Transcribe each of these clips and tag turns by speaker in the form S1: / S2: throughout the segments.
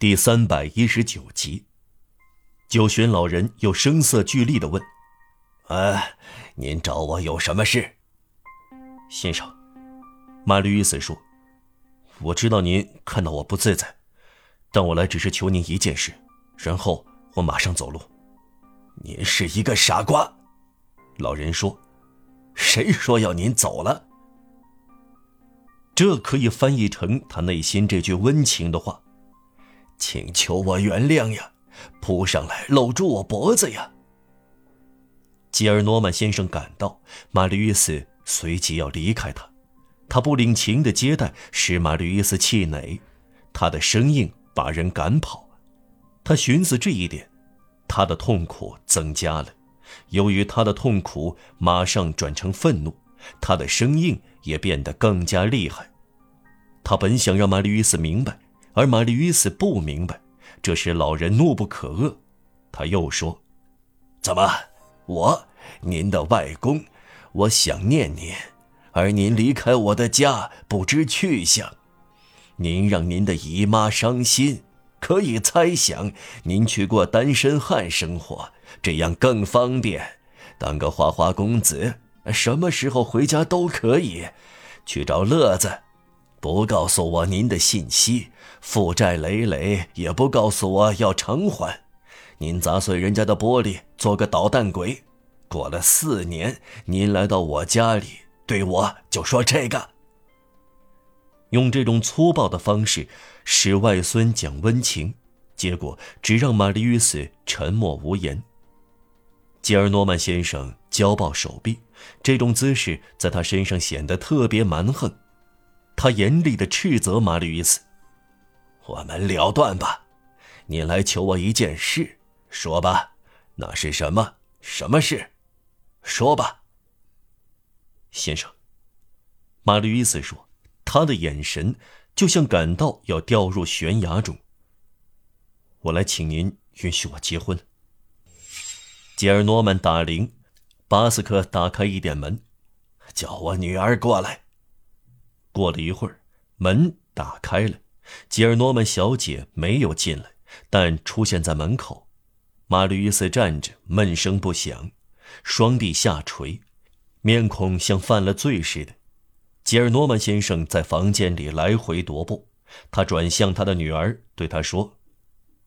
S1: 第三百一十九集。九旬老人又声色俱厉的问：“
S2: 哎，您找我有什么事？”
S1: 先生，马吕伊斯说：“我知道您看到我不自在，但我来只是求您一件事，然后我马上走路。”
S2: 您是一个傻瓜，
S1: 老人说：“
S2: 谁说要您走了？”
S1: 这可以翻译成他内心这句温情的话：“
S2: 请求我原谅呀，扑上来搂住我脖子呀。”
S1: 吉尔诺曼先生赶到马吕伊斯随即要离开他，他不领情的接待使马吕伊斯气馁，他的生硬把人赶跑。他寻思这一点。他的痛苦增加了，由于他的痛苦马上转成愤怒，他的声音也变得更加厉害。他本想让玛丽·伊斯明白，而玛丽·伊斯不明白，这使老人怒不可遏。他又说：“
S2: 怎么，我，您的外公，我想念您，而您离开我的家不知去向，您让您的姨妈伤心。”可以猜想，您去过单身汉生活，这样更方便。当个花花公子，什么时候回家都可以。去找乐子，不告诉我您的信息，负债累累，也不告诉我要偿还。您砸碎人家的玻璃，做个捣蛋鬼。过了四年，您来到我家里，对我就说这个。
S1: 用这种粗暴的方式使外孙讲温情，结果只让玛丽·与斯沉默无言。吉尔诺曼先生交抱手臂，这种姿势在他身上显得特别蛮横。他严厉地斥责玛丽·与斯：“
S2: 我们了断吧，你来求我一件事，说吧，那是什么？什么事？说吧。”
S1: 先生，玛丽·与斯说。他的眼神就像感到要掉入悬崖中。我来请您允许我结婚。吉尔诺曼打铃，巴斯克打开一点门，
S2: 叫我女儿过来。
S1: 过了一会儿，门打开了，吉尔诺曼小姐没有进来，但出现在门口。玛丽伊斯站着，闷声不响，双臂下垂，面孔像犯了罪似的。吉尔诺曼先生在房间里来回踱步，他转向他的女儿，对她说：“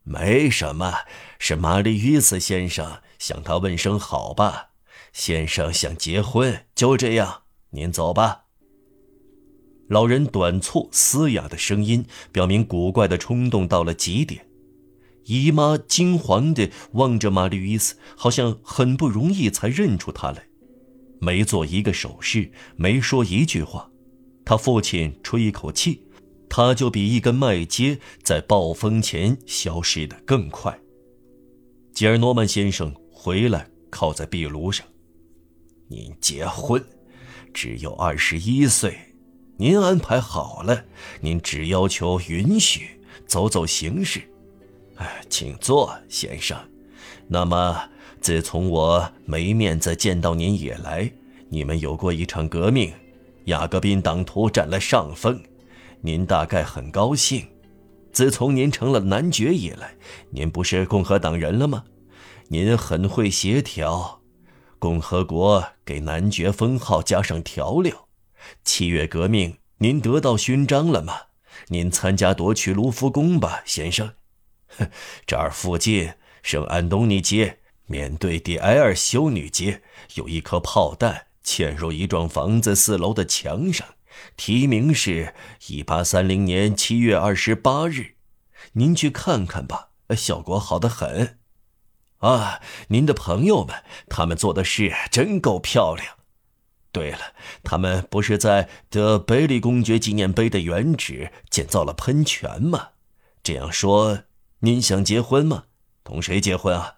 S2: 没什么，是玛丽·伊斯先生向他问声好吧。先生想结婚，就这样，您走吧。”
S1: 老人短促嘶哑的声音表明古怪的冲动到了极点。姨妈惊惶地望着玛丽·伊斯，好像很不容易才认出她来，没做一个手势，没说一句话。他父亲吹一口气，他就比一根麦秸在暴风前消失的更快。吉尔诺曼先生回来，靠在壁炉上。
S2: 您结婚，只有二十一岁，您安排好了，您只要求允许，走走形式。哎，请坐，先生。那么，自从我没面子见到您以来，你们有过一场革命。雅各宾党徒占了上风，您大概很高兴。自从您成了男爵以来，您不是共和党人了吗？您很会协调，共和国给男爵封号加上调料。七月革命，您得到勋章了吗？您参加夺取卢浮宫吧，先生。这儿附近圣安东尼街，面对第埃尔修女街，有一颗炮弹。嵌入一幢房子四楼的墙上，题名是“一八三零年七月二十八日”，您去看看吧，效果好得很。啊，您的朋友们，他们做的事真够漂亮。对了，他们不是在德贝利公爵纪念碑的原址建造了喷泉吗？这样说，您想结婚吗？同谁结婚啊？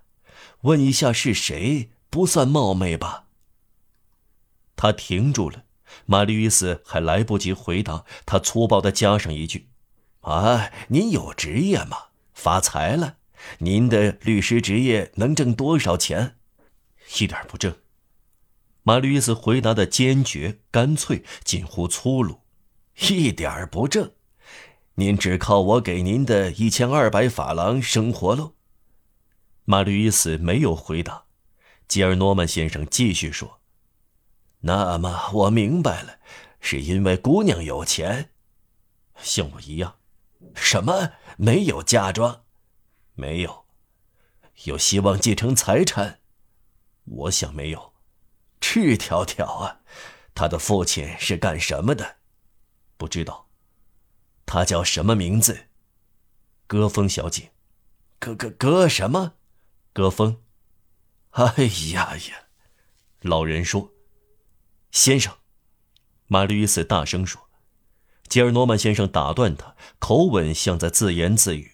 S2: 问一下是谁，不算冒昧吧？他停住了，玛丽·与斯还来不及回答，他粗暴地加上一句：“啊，您有职业吗？发财了？您的律师职业能挣多少钱？
S1: 一点不挣。”马吕·斯回答的坚决、干脆，近乎粗鲁：“
S2: 一点不正？您只靠我给您的一千二百法郎生活喽。
S1: 马吕斯没有回答。吉尔诺曼先生继续说：“
S2: 那么我明白了，是因为姑娘有钱，
S1: 像我一样。
S2: 什么？没有嫁妆？
S1: 没有。
S2: 有希望继承财产？
S1: 我想没有。
S2: 赤条条啊！他的父亲是干什么的？
S1: 不知道。
S2: 他叫什么名字？
S1: 戈峰小姐。
S2: 戈戈戈什么？
S1: 戈峰。
S2: 哎呀呀！
S1: 老人说：“先生。”马吕斯大声说。吉尔诺曼先生打断他，口吻像在自言自语：“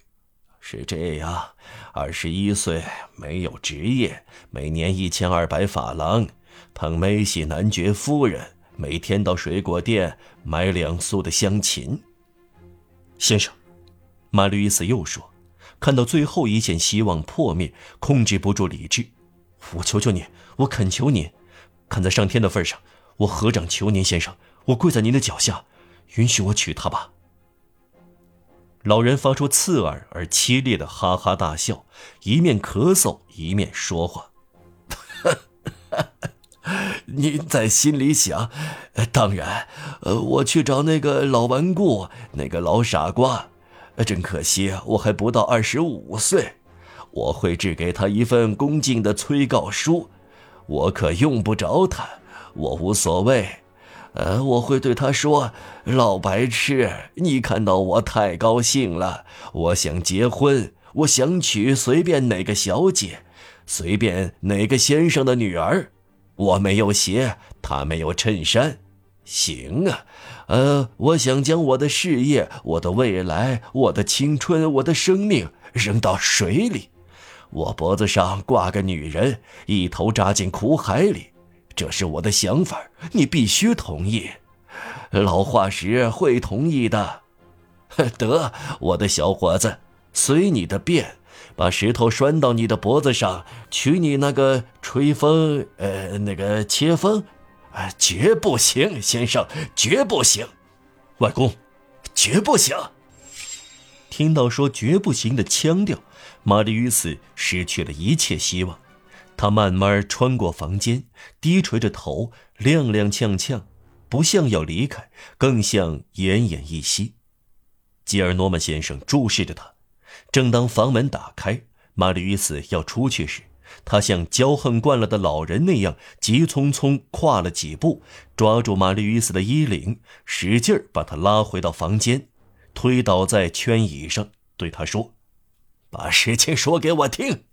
S2: 是这样，二十一岁，没有职业，每年一千二百法郎，碰梅西男爵夫人，每天到水果店买两束的香芹。”
S1: 先生，马吕伊斯又说，看到最后一线希望破灭，控制不住理智。我求求你，我恳求您，看在上天的份上，我合掌求您，先生，我跪在您的脚下，允许我娶她吧。老人发出刺耳而凄厉的哈哈大笑，一面咳嗽一面说话：“
S2: 您在心里想，当然，呃，我去找那个老顽固，那个老傻瓜，真可惜，我还不到二十五岁。”我会寄给他一份恭敬的催告书，我可用不着他，我无所谓。呃，我会对他说：“老白痴，你看到我太高兴了，我想结婚，我想娶随便哪个小姐，随便哪个先生的女儿。我没有鞋，他没有衬衫，行啊。呃，我想将我的事业、我的未来、我的青春、我的生命扔到水里。”我脖子上挂个女人，一头扎进苦海里，这是我的想法，你必须同意。老化石会同意的。得，我的小伙子，随你的便，把石头拴到你的脖子上，取你那个吹风，呃，那个切风，啊，绝不行，先生，绝不行，
S1: 外公，
S2: 绝不行。
S1: 听到说绝不行的腔调。玛丽·与斯失去了一切希望，他慢慢穿过房间，低垂着头，踉踉跄跄，不像要离开，更像奄奄一息。吉尔诺曼先生注视着他。正当房门打开，玛丽·与斯要出去时，他像骄横惯了的老人那样，急匆匆跨了几步，抓住玛丽·与斯的衣领，使劲儿把她拉回到房间，推倒在圈椅上，对他说。
S2: 把事情说给我听。